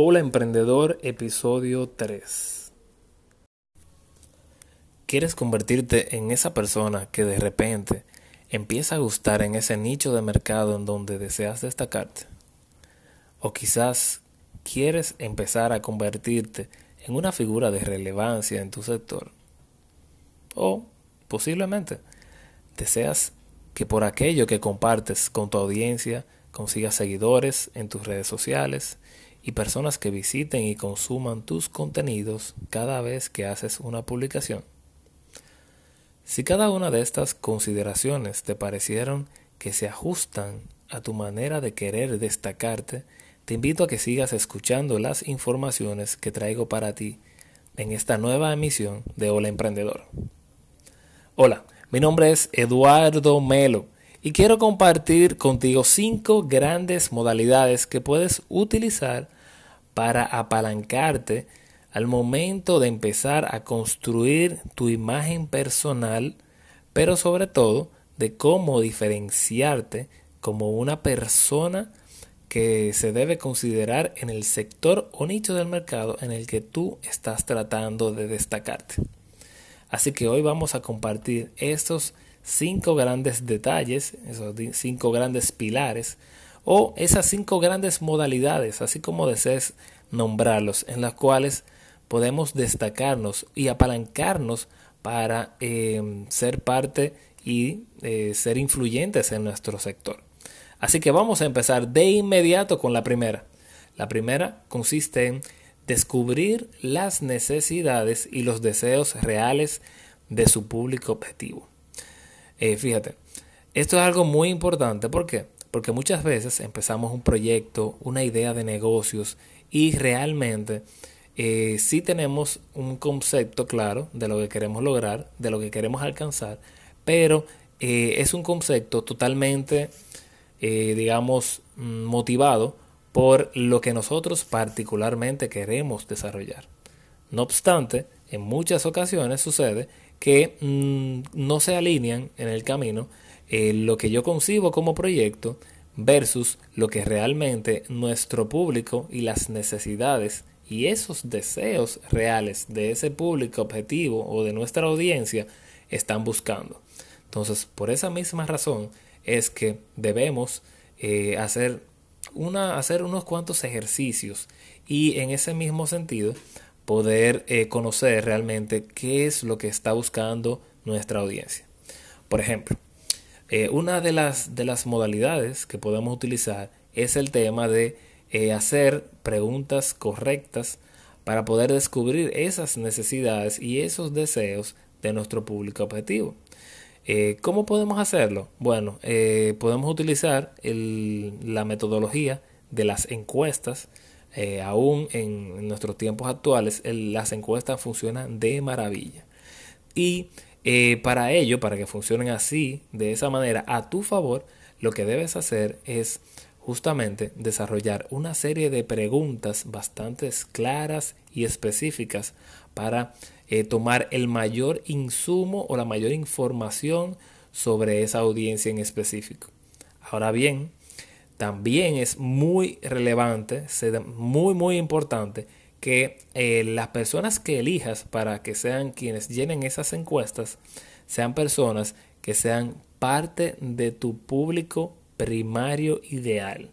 Hola Emprendedor, episodio 3. ¿Quieres convertirte en esa persona que de repente empieza a gustar en ese nicho de mercado en donde deseas destacarte? O quizás quieres empezar a convertirte en una figura de relevancia en tu sector. O posiblemente deseas que por aquello que compartes con tu audiencia consigas seguidores en tus redes sociales y personas que visiten y consuman tus contenidos cada vez que haces una publicación. Si cada una de estas consideraciones te parecieron que se ajustan a tu manera de querer destacarte, te invito a que sigas escuchando las informaciones que traigo para ti en esta nueva emisión de Hola Emprendedor. Hola, mi nombre es Eduardo Melo y quiero compartir contigo cinco grandes modalidades que puedes utilizar para apalancarte al momento de empezar a construir tu imagen personal, pero sobre todo de cómo diferenciarte como una persona que se debe considerar en el sector o nicho del mercado en el que tú estás tratando de destacarte. Así que hoy vamos a compartir estos cinco grandes detalles, esos cinco grandes pilares o esas cinco grandes modalidades, así como desees nombrarlos, en las cuales podemos destacarnos y apalancarnos para eh, ser parte y eh, ser influyentes en nuestro sector. Así que vamos a empezar de inmediato con la primera. La primera consiste en descubrir las necesidades y los deseos reales de su público objetivo. Eh, fíjate, esto es algo muy importante. ¿Por qué? Porque muchas veces empezamos un proyecto, una idea de negocios y realmente eh, sí tenemos un concepto claro de lo que queremos lograr, de lo que queremos alcanzar, pero eh, es un concepto totalmente, digamos, mm, motivado por lo que nosotros particularmente queremos desarrollar. No obstante, en muchas ocasiones sucede que mm, no se alinean en el camino eh, lo que yo concibo como proyecto versus lo que realmente nuestro público y las necesidades y esos deseos reales de ese público objetivo o de nuestra audiencia están buscando. Entonces, por esa misma razón es que debemos eh, hacer una, hacer unos cuantos ejercicios y en ese mismo sentido poder eh, conocer realmente qué es lo que está buscando nuestra audiencia. Por ejemplo, eh, una de las, de las modalidades que podemos utilizar es el tema de eh, hacer preguntas correctas para poder descubrir esas necesidades y esos deseos de nuestro público objetivo. Eh, ¿Cómo podemos hacerlo? Bueno, podemos utilizar la metodología de las encuestas. Aún en, nuestros tiempos actuales, las encuestas funcionan de maravilla. Y para ello, para que funcionen así, de esa manera, a tu favor, lo que debes hacer es justamente desarrollar una serie de preguntas bastante claras y específicas para eh, tomar el mayor insumo o la mayor información sobre esa audiencia en específico. Ahora bien, también es muy relevante, muy muy importante que eh, las personas que elijas para que sean quienes llenen esas encuestas sean personas que sean parte de tu público primario ideal.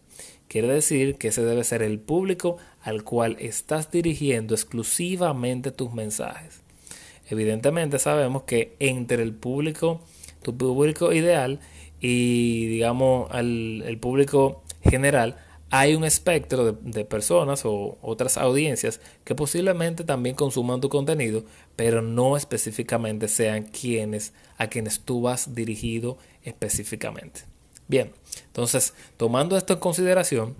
Quiere decir que ese debe ser el público al cual estás dirigiendo exclusivamente tus mensajes. Evidentemente sabemos que entre el público, tu público ideal y digamos el público general, hay un espectro de, personas o otras audiencias que posiblemente también consuman tu contenido, pero no específicamente sean quienes a quienes tú vas dirigido específicamente. Bien, entonces, tomando esto en consideración,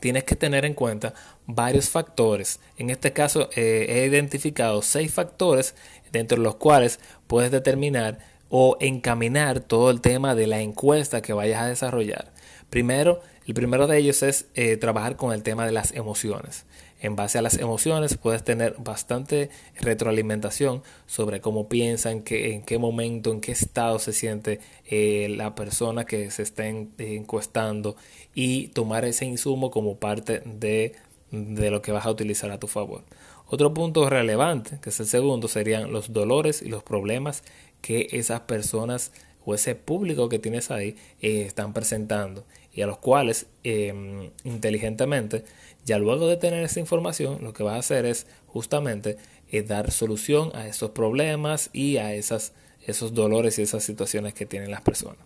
tienes que tener en cuenta varios factores. En este caso, eh, he identificado seis factores dentro de los cuales puedes determinar o encaminar todo el tema de la encuesta que vayas a desarrollar. Primero, el primero de ellos es eh, trabajar con el tema de las emociones. En base a las emociones puedes tener bastante retroalimentación sobre cómo piensan, que, en qué momento, en qué estado se siente eh, la persona que se está encuestando y tomar ese insumo como parte de de lo que vas a utilizar a tu favor. Otro punto relevante, que es el segundo, serían los dolores y los problemas que esas personas o ese público que tienes ahí eh, están presentando y a los cuales em, inteligentemente ya luego de tener esa información lo que vas a hacer es justamente eh, dar solución a esos problemas y a esas, esos dolores y esas situaciones que tienen las personas.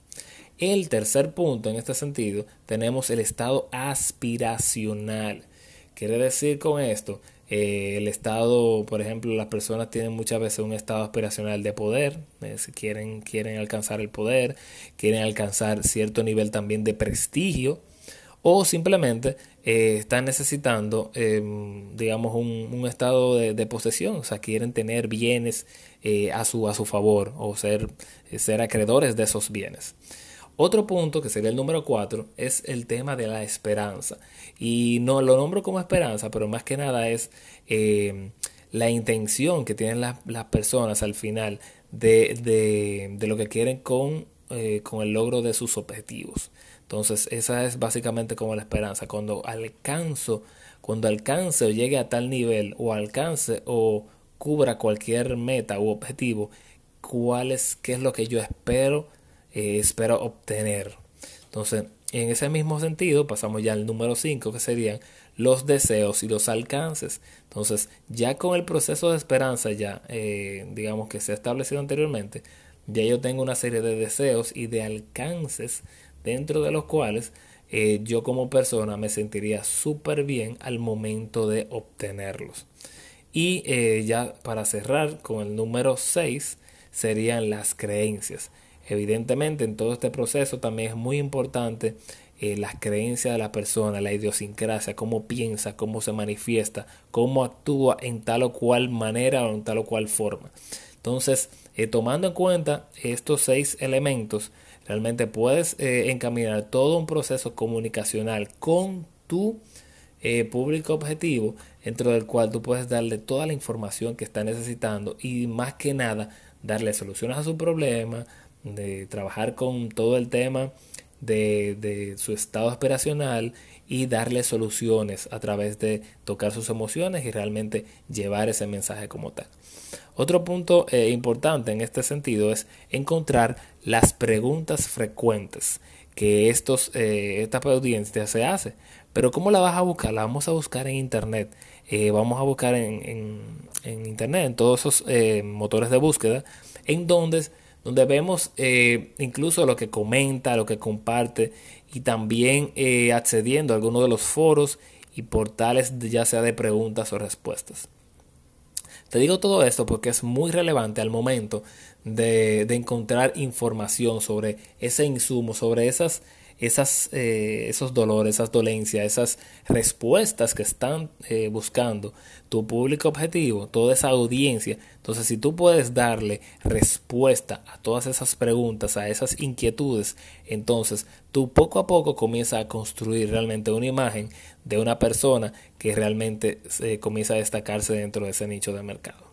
El tercer punto en este sentido tenemos el estado aspiracional. Quiere decir con esto eh, el estado, por ejemplo, las personas tienen muchas veces un estado aspiracional de poder, eh, quieren, quieren alcanzar el poder, quieren alcanzar cierto nivel también de prestigio, o simplemente eh, están necesitando, em, digamos, un, estado de, posesión, o sea, quieren tener bienes a, su, a su favor o ser, ser acreedores de esos bienes. Otro punto, que sería el número 4, es el tema de la esperanza. Y no lo nombro como esperanza, pero más que nada es eh, la intención que tienen las, personas al final de, lo que quieren con, eh, con el logro de sus objetivos. Entonces, esa es básicamente como la esperanza. Cuando alcanzo, cuando alcance o llegue a tal nivel, o alcance o cubra cualquier meta u objetivo, cuál es, qué es lo que yo espero eh, espero obtener. Entonces, en ese mismo sentido, pasamos ya al número 5, que serían los deseos y los alcances. Entonces, ya con el proceso de esperanza, ya eh, digamos que se ha establecido anteriormente, ya yo tengo una serie de deseos y de alcances dentro de los cuales eh, yo como persona me sentiría súper bien al momento de obtenerlos. Y ya para cerrar con el número 6 serían las creencias. Evidentemente en todo este proceso también es muy importante eh, las creencias de la persona, la idiosincrasia, cómo piensa, cómo se manifiesta, cómo actúa en tal o cual manera o en tal o cual forma. Entonces, eh, tomando en cuenta estos seis elementos, realmente puedes eh, encaminar todo un proceso comunicacional con tu público objetivo, dentro del cual tú puedes darle toda la información que está necesitando y más que nada darle soluciones a su problema, de trabajar con todo el tema de, su estado aspiracional y darle soluciones a través de tocar sus emociones y realmente llevar ese mensaje como tal. Otro punto eh, importante en este sentido es encontrar las preguntas frecuentes que estos, eh, esta audiencia se hace. Pero ¿cómo la vas a buscar? La vamos a buscar en Internet. Eh, vamos a buscar en, en, Internet, en todos esos motores de búsqueda, en donde donde vemos eh, incluso lo que comenta, lo que comparte y también eh, accediendo a algunos de los foros y portales ya sea de preguntas o respuestas. Te digo todo esto porque es muy relevante al momento de, de encontrar información sobre ese insumo, sobre esas esas, eh, esos dolores, esas dolencias, esas respuestas que están eh, buscando tu público objetivo, toda esa audiencia. Entonces, si tú puedes darle respuesta a todas esas preguntas, a esas inquietudes, entonces tú poco a poco comienzas a construir realmente una imagen de una persona que realmente eh, comienza a destacarse dentro de ese nicho de mercado.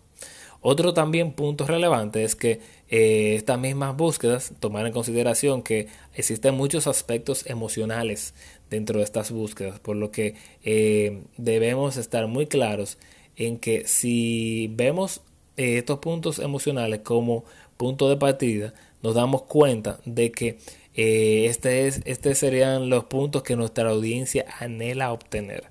Otro también punto relevante es que eh, estas mismas búsquedas tomar en consideración que existen muchos aspectos emocionales dentro de estas búsquedas, por lo que eh, debemos estar muy claros en que si vemos eh, estos puntos emocionales como punto de partida, nos damos cuenta de que este es, este serían los puntos que nuestra audiencia anhela obtener.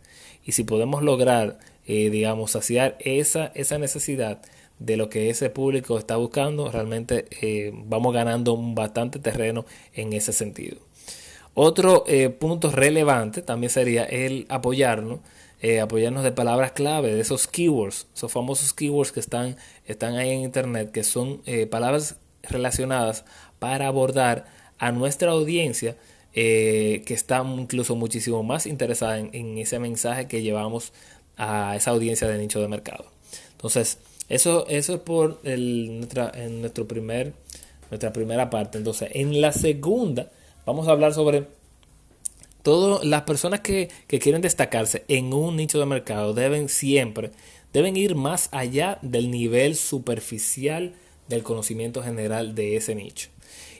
Y si podemos lograr, digamos, saciar esa, esa necesidad, de lo que ese público está buscando, realmente eh, vamos ganando bastante terreno en ese sentido. Otro eh, punto relevante también sería el apoyarnos, eh, apoyarnos de palabras clave, de esos keywords, esos famosos keywords que están, están ahí en internet, que son palabras relacionadas para abordar a nuestra audiencia que está incluso muchísimo más interesada en, en ese mensaje que llevamos a esa audiencia de nicho de mercado. Entonces, eso, eso es por nuestra, en nuestro primer, nuestra primera parte. Entonces, en la segunda vamos a hablar sobre todas las personas que, que quieren destacarse en un nicho de mercado deben siempre, deben ir más allá del nivel superficial del conocimiento general de ese nicho.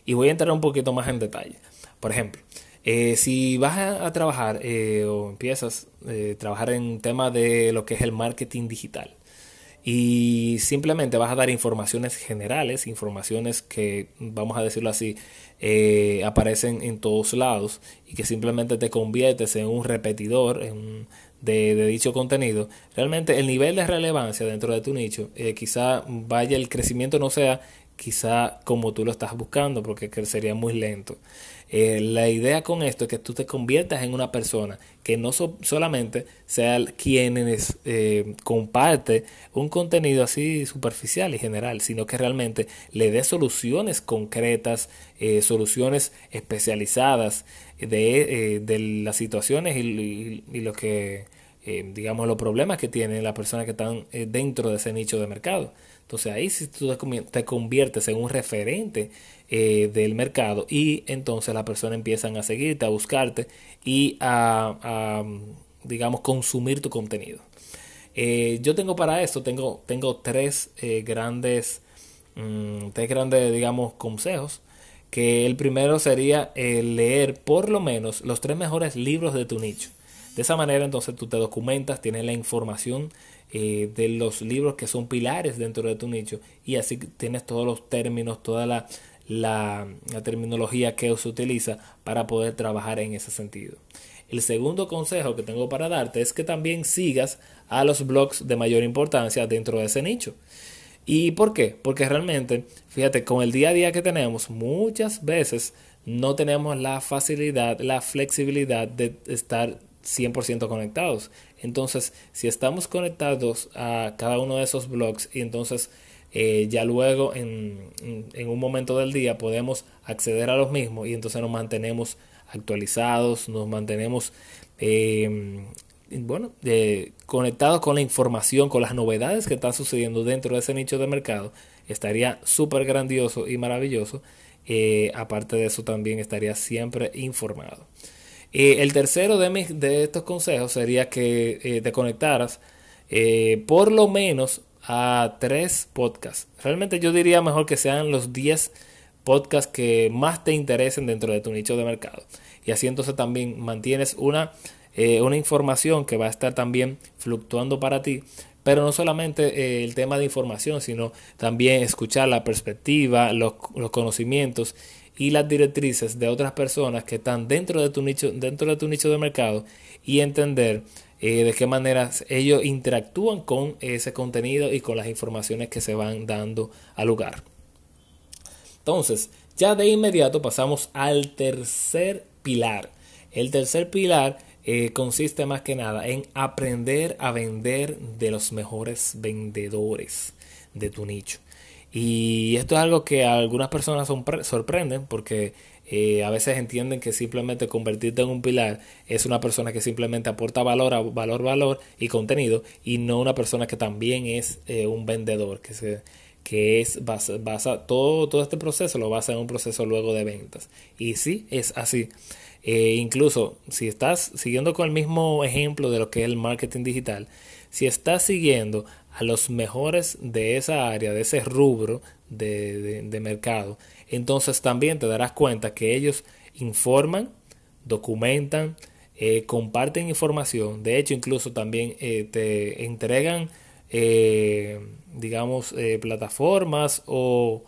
Y voy a entrar un poquito más en detalle. Por ejemplo, Eh, si vas a, trabajar eh, o empiezas a eh, trabajar en tema de lo que es el marketing digital y simplemente vas a dar informaciones generales, informaciones que, vamos a decirlo así, aparecen en todos lados y que simplemente te conviertes en un repetidor de, dicho contenido, realmente el nivel de relevancia dentro de tu nicho, quizá vaya el crecimiento no sea quizá como tú lo estás buscando, porque sería muy lento. Eh, la idea con esto es que tú te conviertas en una persona que no solamente sea quien eh, comparte un contenido así superficial y general, sino que realmente le dé soluciones concretas, eh, soluciones especializadas de, de las situaciones y, y, lo que, digamos, los problemas que tienen las personas que están dentro de ese nicho de mercado. Entonces ahí si tú te conviertes en un referente eh, del mercado y entonces las personas empiezan a seguirte, a buscarte y a, digamos, consumir tu contenido. Eh, yo tengo para esto, tengo, tengo tres eh, grandes, mm, tres grandes, digamos, consejos. Que el primero sería leer por lo menos los tres mejores libros de tu nicho. De esa manera entonces tú te documentas, tienes la información eh, de los libros que son pilares dentro de tu nicho y así tienes todos los términos, toda la, la, terminología que se utiliza para poder trabajar en ese sentido. El segundo consejo que tengo para darte es que también sigas a los blogs de mayor importancia dentro de ese nicho. ¿Y por qué? Porque realmente, fíjate, con el día a día que tenemos, muchas veces no tenemos la facilidad, la flexibilidad de estar 100% conectados. Entonces, si estamos conectados a cada uno de esos blogs y entonces eh, ya luego en, un momento del día podemos acceder a los mismos y entonces nos mantenemos actualizados, nos mantenemos em, bueno, conectados con la información, con las novedades que están sucediendo dentro de ese nicho de mercado, estaría súper grandioso y maravilloso. Eh, aparte de eso también estaría siempre informado. Eh, el tercero de, de, estos consejos sería que eh, te conectaras eh, por lo menos a tres podcasts. Realmente yo diría mejor que sean los 10 podcasts que más te interesen dentro de tu nicho de mercado. Y así entonces también mantienes una, una información que va a estar también fluctuando para ti. Pero no solamente el tema de información, sino también escuchar la perspectiva, los, los conocimientos y las directrices de otras personas que están dentro de tu nicho, dentro de tu nicho de mercado y entender eh, de qué manera ellos interactúan con ese contenido y con las informaciones que se van dando al lugar. Entonces, ya de inmediato pasamos al tercer pilar. El tercer pilar eh, consiste más que nada en aprender a vender de los mejores vendedores de tu nicho. Y esto es algo que algunas personas sorprenden porque eh, a veces entienden que simplemente convertirte en un pilar es una persona que simplemente aporta valor, valor, valor y contenido y no una persona que también es eh, un vendedor, que, se, que es basa, basa, todo, todo este proceso lo basa en un proceso luego de ventas. Y sí, es así. Eh, incluso si estás siguiendo con el mismo ejemplo de lo que es el marketing digital, si estás siguiendo a los mejores de esa área, de ese rubro de, mercado, entonces también te darás cuenta que ellos informan, documentan, eh, comparten información, de hecho incluso también eh, te entregan, eh, digamos, plataformas o,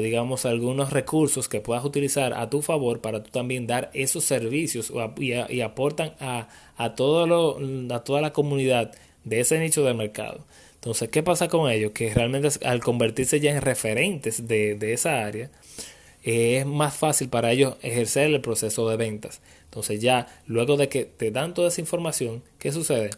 digamos algunos recursos que puedas utilizar a tu favor para tú también dar esos servicios y, aportan a, a, a toda la comunidad de ese nicho de mercado. Entonces, ¿qué pasa con ellos? Que realmente al convertirse ya en referentes de, esa área, eh, es más fácil para ellos ejercer el proceso de ventas. Entonces ya luego de que te dan toda esa información, ¿qué sucede?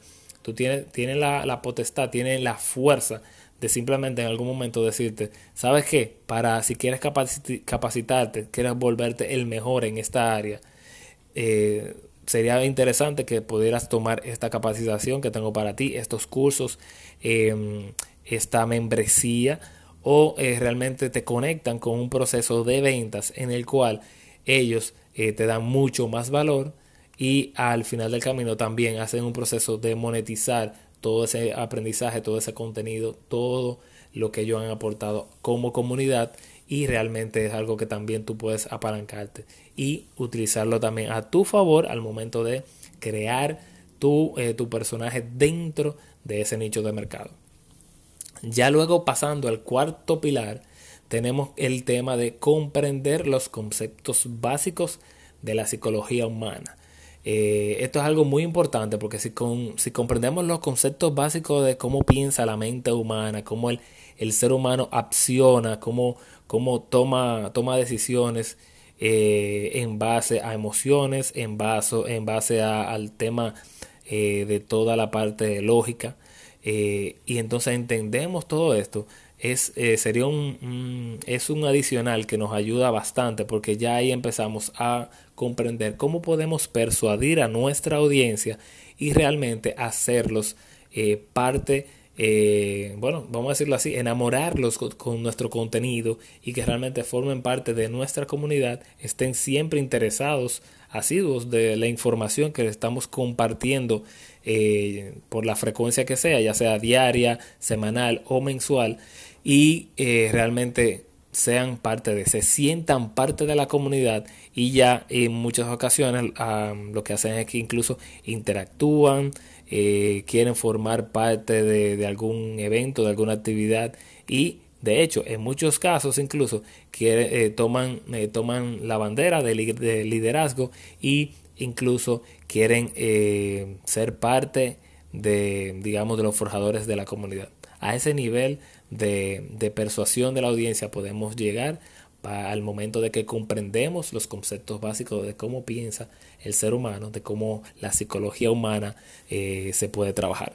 Tú tienes, tienes la, la potestad, tienes la fuerza de simplemente en algún momento decirte, ¿sabes qué? Para si quieres capacitarte, quieres volverte el mejor en esta área, eh, sería interesante que pudieras tomar esta capacitación que tengo para ti, estos cursos, em, esta membresía o eh, realmente te conectan con un proceso de ventas en el cual ellos eh, te dan mucho más valor y al final del camino también hacen un proceso de monetizar todo ese aprendizaje, todo ese contenido, todo lo que ellos han aportado como comunidad y realmente es algo que también tú puedes apalancarte y utilizarlo también a tu favor al momento de crear tu, eh, tu personaje dentro de ese nicho de mercado. Ya luego pasando al cuarto pilar, tenemos el tema de comprender los conceptos básicos de la psicología humana. Eh, esto es algo muy importante porque si, si comprendemos los conceptos básicos de cómo piensa la mente humana, cómo el, el ser humano acciona, cómo, cómo toma, toma decisiones eh, en base a emociones, en base, en base al tema eh, de toda la parte lógica. y entonces entendemos todo esto, es, eh, sería un, es un adicional que nos ayuda bastante porque ya ahí empezamos a comprender cómo podemos persuadir a nuestra audiencia y realmente hacerlos eh, parte, eh, bueno, vamos a decirlo así, enamorarlos con, nuestro contenido y que realmente formen parte de nuestra comunidad, estén siempre interesados, asiduos de la información que estamos compartiendo por la frecuencia que sea, ya sea diaria, semanal o mensual y eh, realmente sean parte de, se sientan parte de la comunidad y ya en muchas ocasiones lo que hacen es que incluso interactúan, eh, quieren formar parte de, algún evento, de alguna actividad y de hecho en muchos casos incluso eh, toman, toman la bandera de, de, liderazgo y incluso quieren ser parte de digamos de los forjadores de la comunidad. A ese nivel de, persuasión de la audiencia podemos llegar al momento de que comprendemos los conceptos básicos de cómo piensa el ser humano, de cómo la psicología humana eh, se puede trabajar.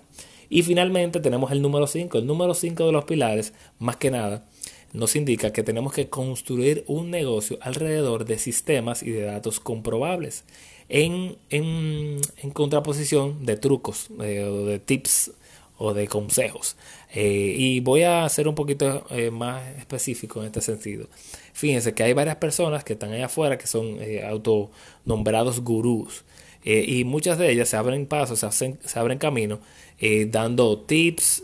Y finalmente tenemos el número 5. El número 5 de los pilares, más que nada, nos indica que tenemos que construir un negocio alrededor de sistemas y de datos comprobables, en, en, contraposición de trucos eh, de tips o de consejos. Eh, y voy a ser un poquito eh, más específico en este sentido. Fíjense que hay varias personas que están allá afuera que son eh, autonombrados gurús. y muchas de ellas se abren pasos, se, hacen, se abren camino, dando tips,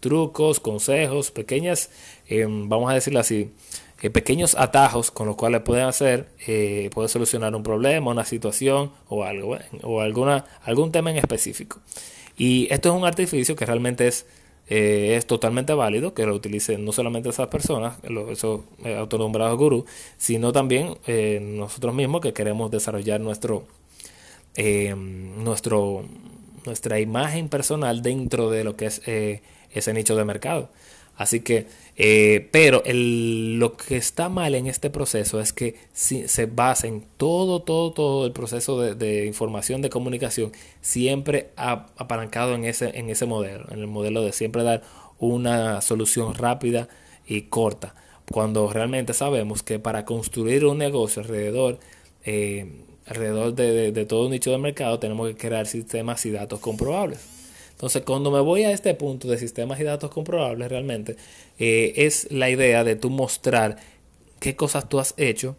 trucos, consejos, pequeñas, vamos a decirlo así, pequeños atajos con los cuales pueden hacer, puede solucionar un problema, una situación o algo, o alguna, algún tema en específico. Y esto es un artificio que realmente es, eh, es totalmente válido, que lo utilicen no solamente esas personas, esos eh, autonombrados gurús, sino también eh, nosotros mismos que queremos desarrollar nuestro, nuestro, nuestra imagen personal dentro de lo que es ese nicho de mercado. Así que, eh, pero lo que está mal en este proceso es que si, se basa en todo, todo, todo el proceso de, información, de comunicación, siempre apalancado en ese, en ese modelo, en el modelo de siempre dar una solución rápida y corta, cuando realmente sabemos que para construir un negocio alrededor, eh, alrededor de, de todo un nicho de mercado tenemos que crear sistemas y datos comprobables. Entonces, cuando me voy a este punto de sistemas y datos comprobables, realmente eh, es la idea de tú mostrar qué cosas tú has hecho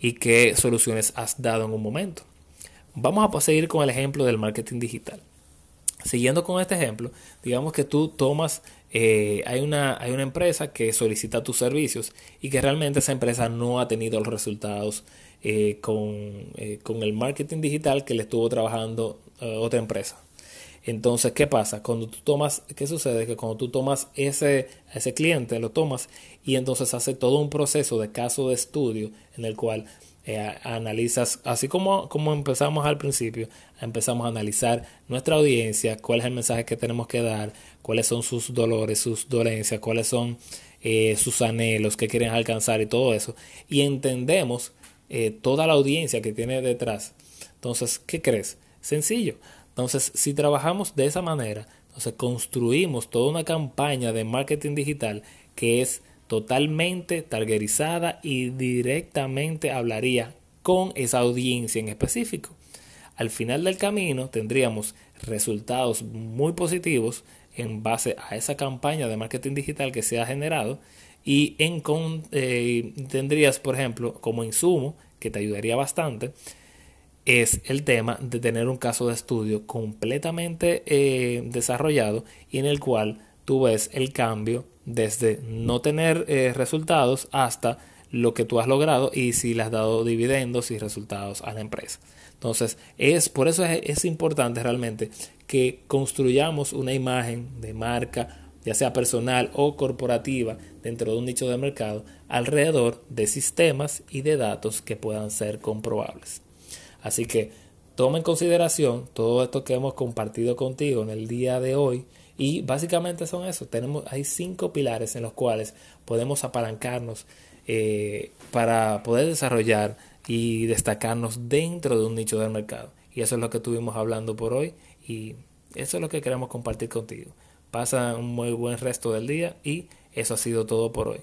y qué soluciones has dado en un momento. Vamos a seguir con el ejemplo del marketing digital. Siguiendo con este ejemplo, digamos que tú tomas, eh, hay, una, hay una empresa que solicita tus servicios y que realmente esa empresa no ha tenido los resultados eh, con, con, el marketing digital que le estuvo trabajando otra empresa. Entonces, ¿qué pasa? Cuando tú tomas, ¿qué sucede? Que cuando tú tomas ese, ese cliente, lo tomas y entonces hace todo un proceso de caso de estudio en el cual eh, analizas, así como, como empezamos al principio, empezamos a analizar nuestra audiencia, cuál es el mensaje que tenemos que dar, cuáles son sus dolores, sus dolencias, cuáles son eh, sus anhelos que quieren alcanzar y todo eso. Y entendemos eh, toda la audiencia que tiene detrás. Entonces, ¿qué crees? Sencillo entonces, si trabajamos de esa manera, entonces construimos toda una campaña de marketing digital que es totalmente targerizada y directamente hablaría con esa audiencia en específico. Al final del camino tendríamos resultados muy positivos en base a esa campaña de marketing digital que se ha generado y eh, tendrías, por ejemplo, como insumo, que te ayudaría bastante, es el tema de tener un caso de estudio completamente eh, desarrollado y en el cual tú ves el cambio desde no tener eh, resultados hasta lo que tú has logrado y si le has dado dividendos y resultados a la empresa. Entonces, es por eso es, importante realmente que construyamos una imagen de marca, ya sea personal o corporativa, dentro de un nicho de mercado, alrededor de sistemas y de datos que puedan ser comprobables. Así que toma en consideración todo esto que hemos compartido contigo en el día de hoy y básicamente son eso. Tenemos, hay cinco pilares en los cuales podemos apalancarnos eh, para poder desarrollar y destacarnos dentro de un nicho del mercado. Y eso es lo que estuvimos hablando por hoy y eso es lo que queremos compartir contigo. Pasa un muy buen resto del día y eso ha sido todo por hoy.